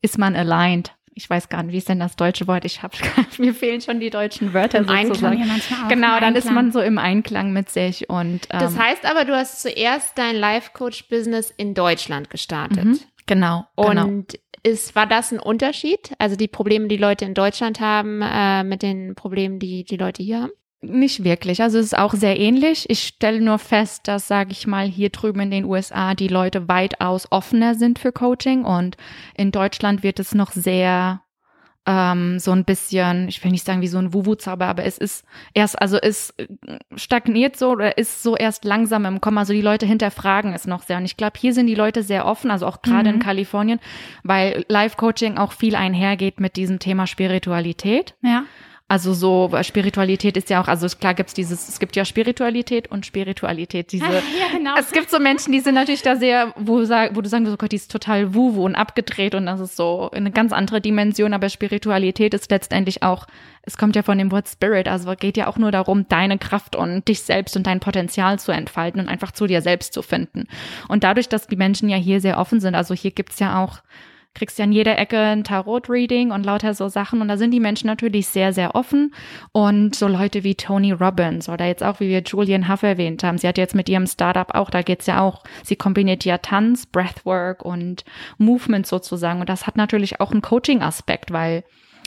ist man aligned. Ich weiß gar nicht, wie ist denn das deutsche Wort? Ich habe mir fehlen schon die deutschen Wörter Im sozusagen. Einklang, genau, dann ist man so im Einklang mit sich und ähm, Das heißt aber, du hast zuerst dein Life Coach Business in Deutschland gestartet. Mhm, genau. Und genau. ist war das ein Unterschied? Also die Probleme, die Leute in Deutschland haben, äh, mit den Problemen, die die Leute hier haben? Nicht wirklich. Also es ist auch sehr ähnlich. Ich stelle nur fest, dass, sage ich mal, hier drüben in den USA die Leute weitaus offener sind für Coaching und in Deutschland wird es noch sehr ähm, so ein bisschen, ich will nicht sagen wie so ein Wuwu-Zauber, aber es ist erst, also es stagniert so oder ist so erst langsam im Kommen. Also die Leute hinterfragen es noch sehr. Und ich glaube, hier sind die Leute sehr offen, also auch gerade mhm. in Kalifornien, weil Life-Coaching auch viel einhergeht mit diesem Thema Spiritualität. Ja. Also so Spiritualität ist ja auch, also klar gibt's dieses, es gibt ja Spiritualität und Spiritualität. Diese, ja, genau. Es gibt so Menschen, die sind natürlich da sehr, wo, wo du sagen wirst, oh Gott, die ist total wuwu und abgedreht und das ist so eine ganz andere Dimension, aber Spiritualität ist letztendlich auch, es kommt ja von dem Wort Spirit, also geht ja auch nur darum, deine Kraft und dich selbst und dein Potenzial zu entfalten und einfach zu dir selbst zu finden. Und dadurch, dass die Menschen ja hier sehr offen sind, also hier gibt's ja auch kriegst ja an jeder Ecke ein Tarot-Reading und lauter so Sachen. Und da sind die Menschen natürlich sehr, sehr offen. Und so Leute wie Tony Robbins oder jetzt auch, wie wir Julian Huff erwähnt haben. Sie hat jetzt mit ihrem Startup auch, da geht's ja auch, sie kombiniert ja Tanz, Breathwork und Movement sozusagen. Und das hat natürlich auch einen Coaching-Aspekt, weil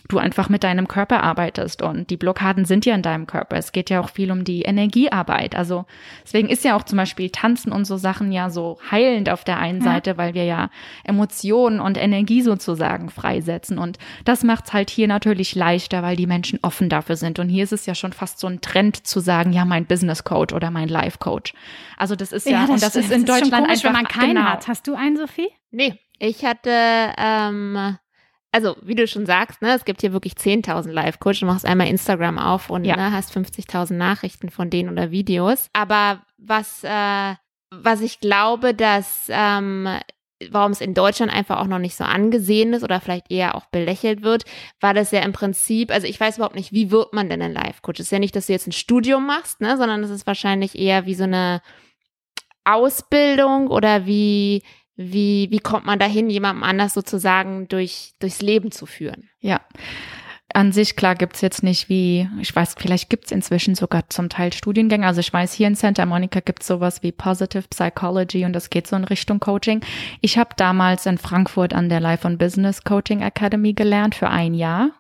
du einfach mit deinem Körper arbeitest und die Blockaden sind ja in deinem Körper. Es geht ja auch viel um die Energiearbeit. Also deswegen ist ja auch zum Beispiel Tanzen und so Sachen ja so heilend auf der einen ja. Seite, weil wir ja Emotionen und Energie sozusagen freisetzen. Und das macht's halt hier natürlich leichter, weil die Menschen offen dafür sind. Und hier ist es ja schon fast so ein Trend zu sagen, ja, mein Business Coach oder mein Life Coach. Also das ist ja, ja das und das stimmt. ist in das Deutschland ist komisch, einfach, wenn man keinen genau. hat. Hast du einen, Sophie? Nee, ich hatte ähm, also wie du schon sagst, ne, es gibt hier wirklich 10.000 Live-Coach. Du machst einmal Instagram auf und ja. ne, hast 50.000 Nachrichten von denen oder Videos. Aber was, äh, was ich glaube, dass ähm, warum es in Deutschland einfach auch noch nicht so angesehen ist oder vielleicht eher auch belächelt wird, war das ja im Prinzip, also ich weiß überhaupt nicht, wie wird man denn ein Live-Coach? Es ist ja nicht, dass du jetzt ein Studium machst, ne, sondern es ist wahrscheinlich eher wie so eine Ausbildung oder wie, wie, wie kommt man dahin, jemandem anders sozusagen durch, durchs Leben zu führen? Ja. An sich, klar, gibt's jetzt nicht wie, ich weiß, vielleicht gibt's inzwischen sogar zum Teil Studiengänge. Also ich weiß, hier in Santa Monica gibt's sowas wie Positive Psychology und das geht so in Richtung Coaching. Ich habe damals in Frankfurt an der Life on Business Coaching Academy gelernt für ein Jahr.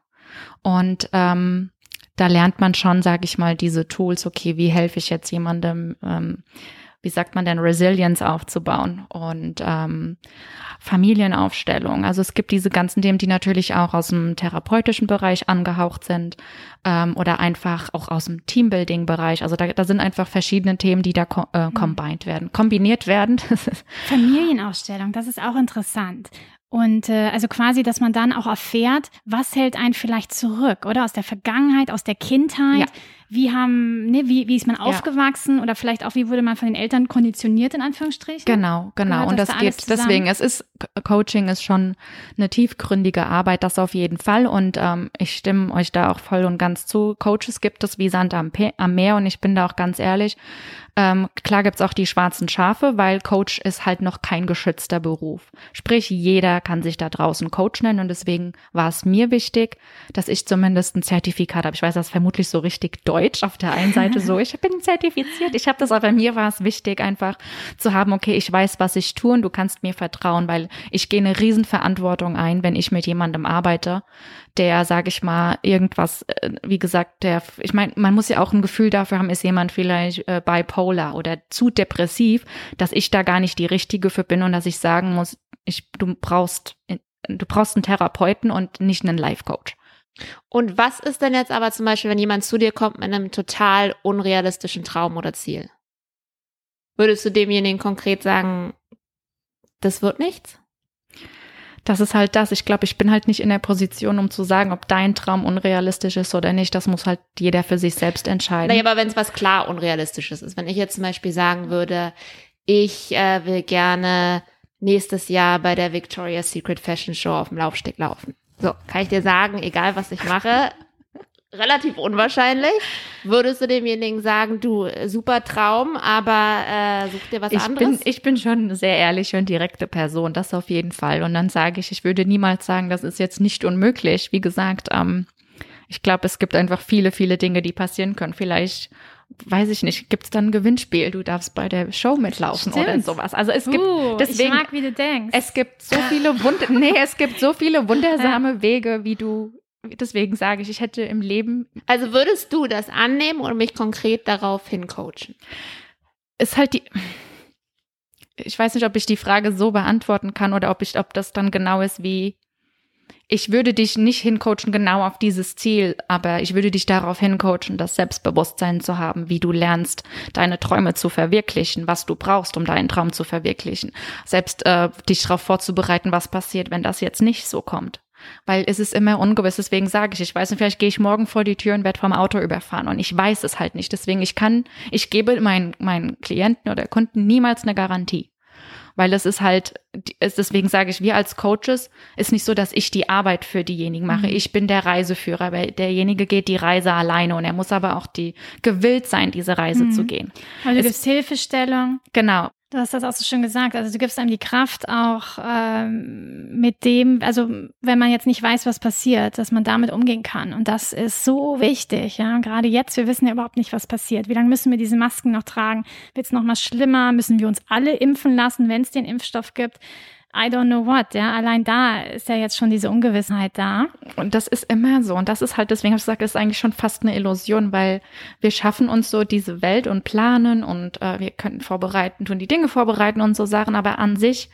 Und ähm, da lernt man schon, sage ich mal, diese Tools, okay, wie helfe ich jetzt jemandem, ähm, wie sagt man denn, Resilience aufzubauen und ähm, Familienaufstellung. Also es gibt diese ganzen Themen, die natürlich auch aus dem therapeutischen Bereich angehaucht sind ähm, oder einfach auch aus dem Teambuilding-Bereich. Also da, da sind einfach verschiedene Themen, die da ko äh, mhm. combined werden, kombiniert werden. Familienaufstellung, das ist auch interessant. Und äh, also quasi, dass man dann auch erfährt, was hält einen vielleicht zurück, oder? Aus der Vergangenheit, aus der Kindheit. Ja. Wie haben, ne, wie, wie ist man ja. aufgewachsen oder vielleicht auch, wie wurde man von den Eltern konditioniert, in Anführungsstrichen? Genau, genau. Gehört und das, das da geht deswegen, es ist, Coaching ist schon eine tiefgründige Arbeit, das auf jeden Fall. Und ähm, ich stimme euch da auch voll und ganz zu. Coaches gibt es wie Sand am, am Meer und ich bin da auch ganz ehrlich. Ähm, klar gibt's auch die schwarzen Schafe, weil Coach ist halt noch kein geschützter Beruf. Sprich, jeder kann sich da draußen Coach nennen und deswegen war es mir wichtig, dass ich zumindest ein Zertifikat habe. Ich weiß das vermutlich so richtig deutsch auf der einen Seite so, ich bin zertifiziert. Ich habe das, aber mir war es wichtig, einfach zu haben, okay, ich weiß, was ich tue und du kannst mir vertrauen, weil ich gehe eine Riesenverantwortung ein, wenn ich mit jemandem arbeite, der, sage ich mal, irgendwas, äh, wie gesagt, der, ich meine, man muss ja auch ein Gefühl dafür haben, ist jemand vielleicht äh, bipolar oder zu depressiv, dass ich da gar nicht die richtige für bin und dass ich sagen muss, ich, du brauchst, du brauchst einen Therapeuten und nicht einen Life-Coach. Und was ist denn jetzt aber zum Beispiel, wenn jemand zu dir kommt mit einem total unrealistischen Traum oder Ziel? Würdest du demjenigen konkret sagen, das wird nichts? das ist halt das. Ich glaube, ich bin halt nicht in der Position, um zu sagen, ob dein Traum unrealistisch ist oder nicht. Das muss halt jeder für sich selbst entscheiden. Naja, aber wenn es was klar Unrealistisches ist, wenn ich jetzt zum Beispiel sagen würde, ich äh, will gerne nächstes Jahr bei der Victoria's Secret Fashion Show auf dem Laufsteg laufen. So, kann ich dir sagen, egal was ich mache, relativ unwahrscheinlich. Würdest du demjenigen sagen, du, super Traum, aber äh, such dir was ich anderes? Bin, ich bin schon eine sehr ehrliche und direkte Person, das auf jeden Fall. Und dann sage ich, ich würde niemals sagen, das ist jetzt nicht unmöglich. Wie gesagt, ähm, ich glaube, es gibt einfach viele, viele Dinge, die passieren können. Vielleicht weiß ich nicht, gibt es dann ein Gewinnspiel, du darfst bei der Show mitlaufen Stimmt. oder sowas. Also es gibt uh, deswegen ich mag, wie du denkst. Es gibt so viele Wunder nee, es gibt so viele wundersame Wege, wie du Deswegen sage ich, ich hätte im Leben. Also würdest du das annehmen oder mich konkret darauf hincoachen? Ist halt die. Ich weiß nicht, ob ich die Frage so beantworten kann oder ob ich, ob das dann genau ist wie. Ich würde dich nicht hincoachen genau auf dieses Ziel, aber ich würde dich darauf hincoachen, das Selbstbewusstsein zu haben, wie du lernst, deine Träume zu verwirklichen, was du brauchst, um deinen Traum zu verwirklichen. Selbst äh, dich darauf vorzubereiten, was passiert, wenn das jetzt nicht so kommt weil es ist immer ungewiss. Deswegen sage ich, ich weiß nicht, vielleicht gehe ich morgen vor die Tür und werde vom Auto überfahren und ich weiß es halt nicht. Deswegen ich kann, ich gebe meinen meinen Klienten oder Kunden niemals eine Garantie, weil es ist halt, deswegen sage ich, wir als Coaches ist nicht so, dass ich die Arbeit für diejenigen mache. Mhm. Ich bin der Reiseführer, weil derjenige geht die Reise alleine und er muss aber auch die gewillt sein, diese Reise mhm. zu gehen. Also gibst Hilfestellung. Genau. Du hast das auch so schön gesagt. Also du gibst einem die Kraft auch ähm, mit dem, also wenn man jetzt nicht weiß, was passiert, dass man damit umgehen kann. Und das ist so wichtig. Ja, gerade jetzt. Wir wissen ja überhaupt nicht, was passiert. Wie lange müssen wir diese Masken noch tragen? Wird es noch mal schlimmer? Müssen wir uns alle impfen lassen, wenn es den Impfstoff gibt? I don't know what, ja. Allein da ist ja jetzt schon diese Ungewissenheit da. Und das ist immer so. Und das ist halt, deswegen habe ich gesagt, das ist eigentlich schon fast eine Illusion, weil wir schaffen uns so diese Welt und planen und äh, wir können vorbereiten, tun die Dinge vorbereiten und so Sachen, aber an sich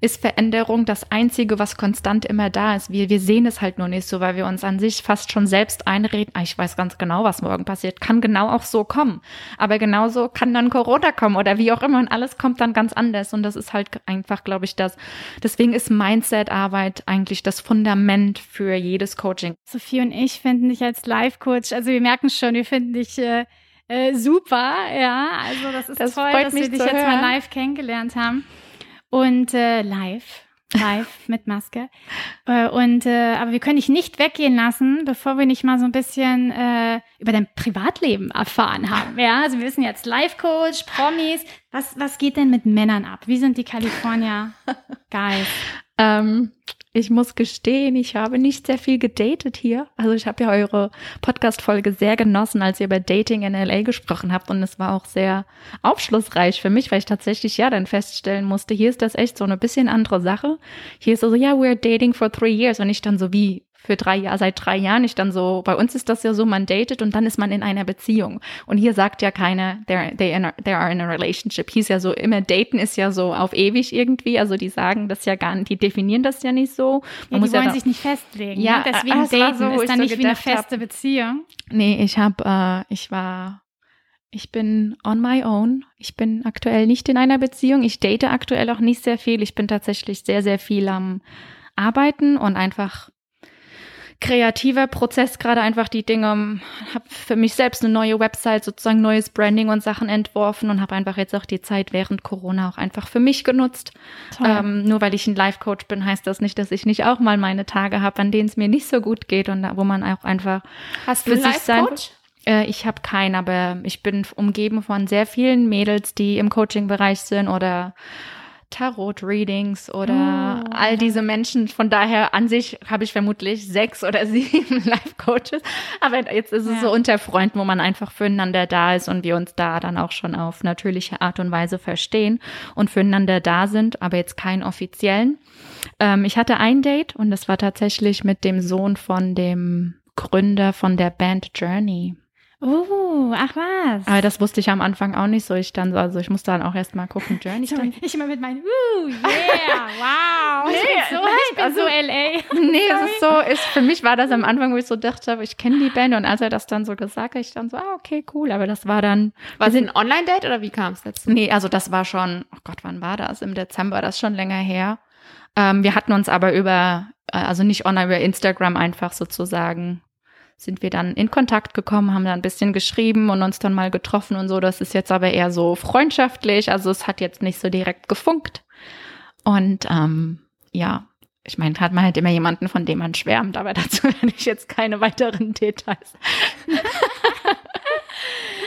ist Veränderung das Einzige, was konstant immer da ist. Wir, wir sehen es halt nur nicht so, weil wir uns an sich fast schon selbst einreden, ah, ich weiß ganz genau, was morgen passiert, kann genau auch so kommen. Aber genauso kann dann Corona kommen oder wie auch immer und alles kommt dann ganz anders. Und das ist halt einfach, glaube ich, das. Deswegen ist Mindset-Arbeit eigentlich das Fundament für jedes Coaching. Sophie und ich finden dich als Life-Coach, also wir merken schon, wir finden dich äh, äh, super, ja. Also das ist das toll, dass wir dich hören. jetzt mal live kennengelernt haben und äh, live. Live mit Maske. Äh, und äh, aber wir können dich nicht weggehen lassen, bevor wir nicht mal so ein bisschen äh, über dein Privatleben erfahren haben. Ja, also wir wissen jetzt Life-Coach, Promis. Was, was geht denn mit Männern ab? Wie sind die California Guys? ähm, ich muss gestehen, ich habe nicht sehr viel gedatet hier. Also ich habe ja eure Podcast-Folge sehr genossen, als ihr über Dating in LA gesprochen habt. Und es war auch sehr aufschlussreich für mich, weil ich tatsächlich ja dann feststellen musste, hier ist das echt so eine bisschen andere Sache. Hier ist so, ja, we're dating for three years. Und ich dann so, wie für drei Jahre, seit drei Jahren ich dann so, bei uns ist das ja so, man datet und dann ist man in einer Beziehung. Und hier sagt ja keiner, they're, they, in a, they are in a relationship. Hier ist ja so, immer daten ist ja so auf ewig irgendwie. Also die sagen das ja gar nicht, die definieren das ja nicht so. Man ja, die wollen ja sich nicht festlegen. Ja, ne? deswegen ah, daten so, ist dann nicht so wie eine feste hab, Beziehung. Nee, ich habe, äh, ich war ich bin on my own. Ich bin aktuell nicht in einer Beziehung. Ich date aktuell auch nicht sehr viel. Ich bin tatsächlich sehr, sehr viel am Arbeiten und einfach kreativer Prozess, gerade einfach die Dinge, habe für mich selbst eine neue Website, sozusagen neues Branding und Sachen entworfen und habe einfach jetzt auch die Zeit während Corona auch einfach für mich genutzt. Ähm, nur weil ich ein Life-Coach bin, heißt das nicht, dass ich nicht auch mal meine Tage habe, an denen es mir nicht so gut geht und da, wo man auch einfach Hast für du sich sein Coach? Äh, ich habe keinen, aber ich bin umgeben von sehr vielen Mädels, die im Coaching-Bereich sind oder Tarot-Readings oder oh. all diese Menschen. Von daher an sich habe ich vermutlich sechs oder sieben Life-Coaches. Aber jetzt ist es ja. so unter Freunden, wo man einfach füreinander da ist und wir uns da dann auch schon auf natürliche Art und Weise verstehen und füreinander da sind, aber jetzt keinen offiziellen. Ähm, ich hatte ein Date und das war tatsächlich mit dem Sohn von dem Gründer von der Band Journey. Oh, ach was. Aber das wusste ich am Anfang auch nicht so. Ich dann so, also ich musste dann auch erst mal gucken, Journey. Sorry, ich immer mit meinen, uh, yeah, wow. Nee, ich bin so, ich bin also, so LA. Nee, es ist so, ist, für mich war das am Anfang, wo ich so dachte, ich kenne die Band und als er das dann so gesagt hat, ich dann so, ah, okay, cool. Aber das war dann. War es ein Online-Date oder wie kam es dazu? Nee, also das war schon, oh Gott, wann war das? Im Dezember, das ist schon länger her. Ähm, wir hatten uns aber über, äh, also nicht online, über Instagram einfach sozusagen sind wir dann in Kontakt gekommen, haben dann ein bisschen geschrieben und uns dann mal getroffen und so. Das ist jetzt aber eher so freundschaftlich, also es hat jetzt nicht so direkt gefunkt. Und ähm, ja, ich meine, hat man halt immer jemanden, von dem man schwärmt, aber dazu werde ich jetzt keine weiteren Details.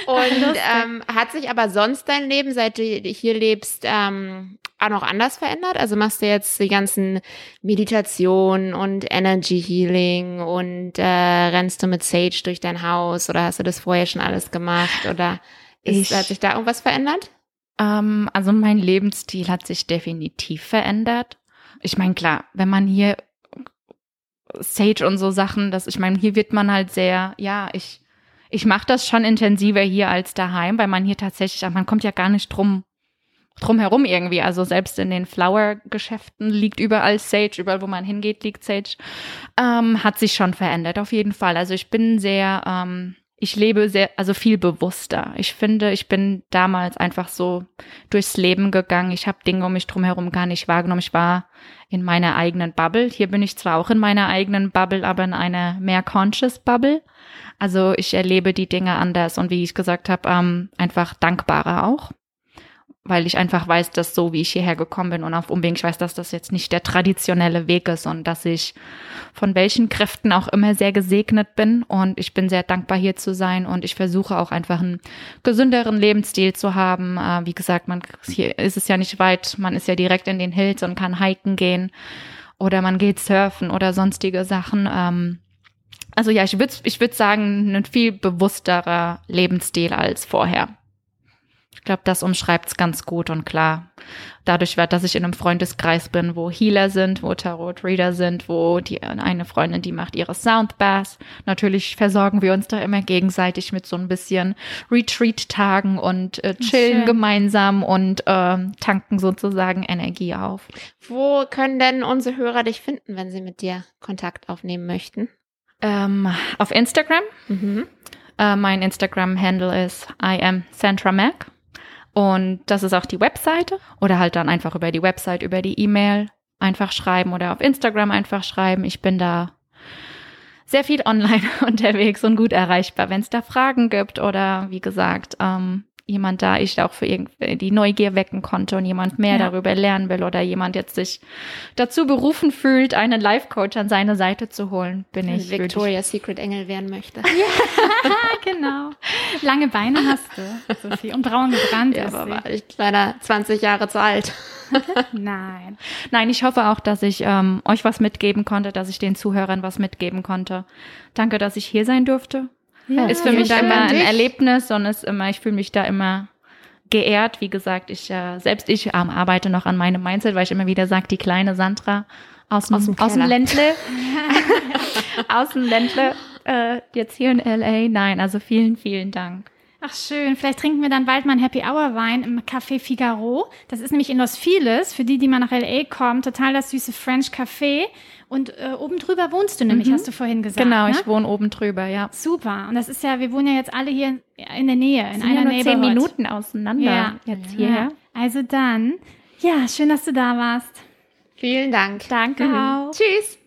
Und ähm, hat sich aber sonst dein Leben, seit du hier lebst, ähm, auch noch anders verändert? Also machst du jetzt die ganzen Meditation und Energy Healing und äh, rennst du mit Sage durch dein Haus oder hast du das vorher schon alles gemacht oder ist, ich, hat sich da irgendwas verändert? Ähm, also mein Lebensstil hat sich definitiv verändert. Ich meine, klar, wenn man hier Sage und so Sachen, dass ich meine, hier wird man halt sehr, ja, ich ich mache das schon intensiver hier als daheim, weil man hier tatsächlich, man kommt ja gar nicht drum drum herum irgendwie. Also selbst in den Flower-Geschäften liegt überall Sage, überall wo man hingeht, liegt Sage. Ähm, hat sich schon verändert, auf jeden Fall. Also ich bin sehr, ähm, ich lebe sehr, also viel bewusster. Ich finde, ich bin damals einfach so durchs Leben gegangen. Ich habe Dinge um mich drum herum gar nicht wahrgenommen. Ich war in meiner eigenen Bubble. Hier bin ich zwar auch in meiner eigenen Bubble, aber in einer mehr conscious Bubble. Also ich erlebe die Dinge anders und wie ich gesagt habe, ähm, einfach dankbarer auch weil ich einfach weiß, dass so wie ich hierher gekommen bin und auf Umweg, ich weiß, dass das jetzt nicht der traditionelle Weg ist und dass ich von welchen Kräften auch immer sehr gesegnet bin und ich bin sehr dankbar hier zu sein und ich versuche auch einfach einen gesünderen Lebensstil zu haben. Äh, wie gesagt, man hier ist es ja nicht weit, man ist ja direkt in den Hills und kann hiken gehen oder man geht surfen oder sonstige Sachen. Ähm, also ja, ich würde ich würd sagen, ein viel bewussterer Lebensstil als vorher. Ich glaube, das umschreibt es ganz gut und klar. Dadurch, dass ich in einem Freundeskreis bin, wo Healer sind, wo Tarot-Reader sind, wo die eine Freundin, die macht ihre Soundbaths. Natürlich versorgen wir uns da immer gegenseitig mit so ein bisschen Retreat-Tagen und äh, chillen Schön. gemeinsam und äh, tanken sozusagen Energie auf. Wo können denn unsere Hörer dich finden, wenn sie mit dir Kontakt aufnehmen möchten? Ähm, auf Instagram. Mhm. Uh, mein Instagram-Handle ist I am Sandra Mac. Und das ist auch die Webseite. Oder halt dann einfach über die Website, über die E-Mail einfach schreiben oder auf Instagram einfach schreiben. Ich bin da sehr viel online unterwegs und gut erreichbar, wenn es da Fragen gibt oder wie gesagt, ähm, jemand da ich auch für irgendwie die Neugier wecken konnte und jemand mehr ja. darüber lernen will oder jemand jetzt sich dazu berufen fühlt, einen Life-Coach an seine Seite zu holen, bin ich. Victoria's Secret Engel werden möchte. Ja, genau. Lange Beine hast du, Sophie, und braun gebrannt ja, ist aber war ich leider 20 Jahre zu alt. Nein. Nein, ich hoffe auch, dass ich ähm, euch was mitgeben konnte, dass ich den Zuhörern was mitgeben konnte. Danke, dass ich hier sein durfte. Ja, ist für mich immer ein Erlebnis und ist immer, ich fühle mich da immer geehrt. Wie gesagt, ich äh, selbst ich ähm, arbeite noch an meinem Mindset, weil ich immer wieder sage, die kleine Sandra aus, aus, dem, aus dem Ländle, aus dem Ländle, äh, jetzt hier in LA. Nein, also vielen, vielen Dank. Ach schön, vielleicht trinken wir dann bald mal einen Happy Hour Wein im Café Figaro. Das ist nämlich in Los Feliz, für die, die mal nach LA kommen, total das süße French Café. Und äh, oben drüber wohnst du nämlich, mhm. hast du vorhin gesagt. Genau, ne? ich wohne oben drüber, ja. Super. Und das ist ja, wir wohnen ja jetzt alle hier in der Nähe, in einer ja nur zehn Minuten auseinander ja. jetzt hierher. Ja. Also dann, ja, schön, dass du da warst. Vielen Dank. Danke mhm. auch. Tschüss.